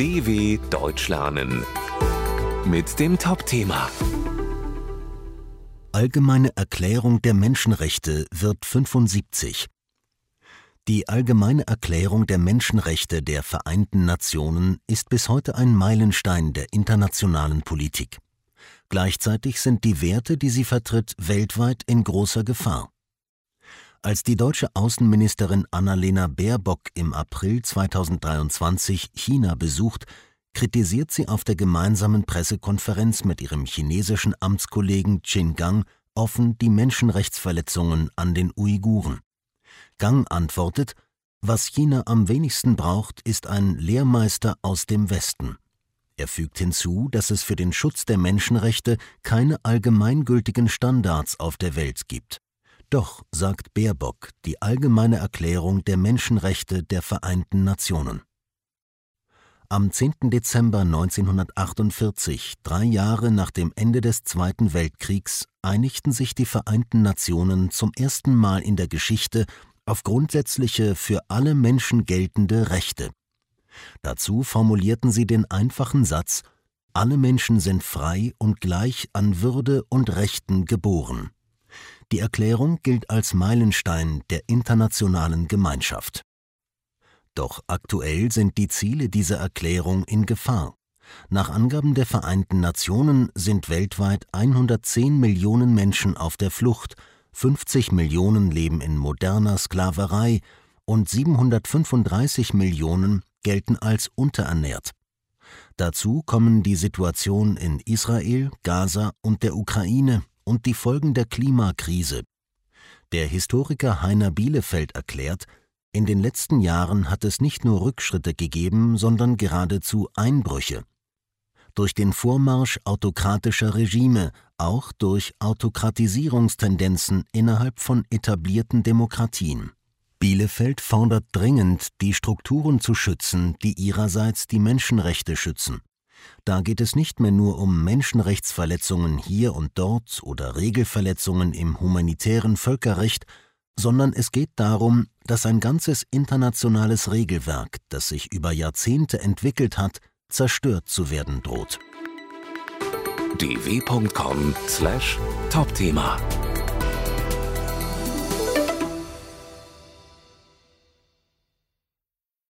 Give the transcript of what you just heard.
DW Deutsch lernen mit dem Top-Thema Allgemeine Erklärung der Menschenrechte wird 75. Die Allgemeine Erklärung der Menschenrechte der Vereinten Nationen ist bis heute ein Meilenstein der internationalen Politik. Gleichzeitig sind die Werte, die sie vertritt, weltweit in großer Gefahr. Als die deutsche Außenministerin Annalena Baerbock im April 2023 China besucht, kritisiert sie auf der gemeinsamen Pressekonferenz mit ihrem chinesischen Amtskollegen Qin Gang offen die Menschenrechtsverletzungen an den Uiguren. Gang antwortet, was China am wenigsten braucht, ist ein Lehrmeister aus dem Westen. Er fügt hinzu, dass es für den Schutz der Menschenrechte keine allgemeingültigen Standards auf der Welt gibt. Doch, sagt Baerbock, die allgemeine Erklärung der Menschenrechte der Vereinten Nationen. Am 10. Dezember 1948, drei Jahre nach dem Ende des Zweiten Weltkriegs, einigten sich die Vereinten Nationen zum ersten Mal in der Geschichte auf grundsätzliche für alle Menschen geltende Rechte. Dazu formulierten sie den einfachen Satz Alle Menschen sind frei und gleich an Würde und Rechten geboren. Die Erklärung gilt als Meilenstein der internationalen Gemeinschaft. Doch aktuell sind die Ziele dieser Erklärung in Gefahr. Nach Angaben der Vereinten Nationen sind weltweit 110 Millionen Menschen auf der Flucht, 50 Millionen leben in moderner Sklaverei und 735 Millionen gelten als unterernährt. Dazu kommen die Situation in Israel, Gaza und der Ukraine und die Folgen der Klimakrise. Der Historiker Heiner Bielefeld erklärt, in den letzten Jahren hat es nicht nur Rückschritte gegeben, sondern geradezu Einbrüche. Durch den Vormarsch autokratischer Regime, auch durch Autokratisierungstendenzen innerhalb von etablierten Demokratien. Bielefeld fordert dringend, die Strukturen zu schützen, die ihrerseits die Menschenrechte schützen. Da geht es nicht mehr nur um Menschenrechtsverletzungen hier und dort oder Regelverletzungen im humanitären Völkerrecht, sondern es geht darum, dass ein ganzes internationales Regelwerk, das sich über Jahrzehnte entwickelt hat, zerstört zu werden droht. dw.com/topthema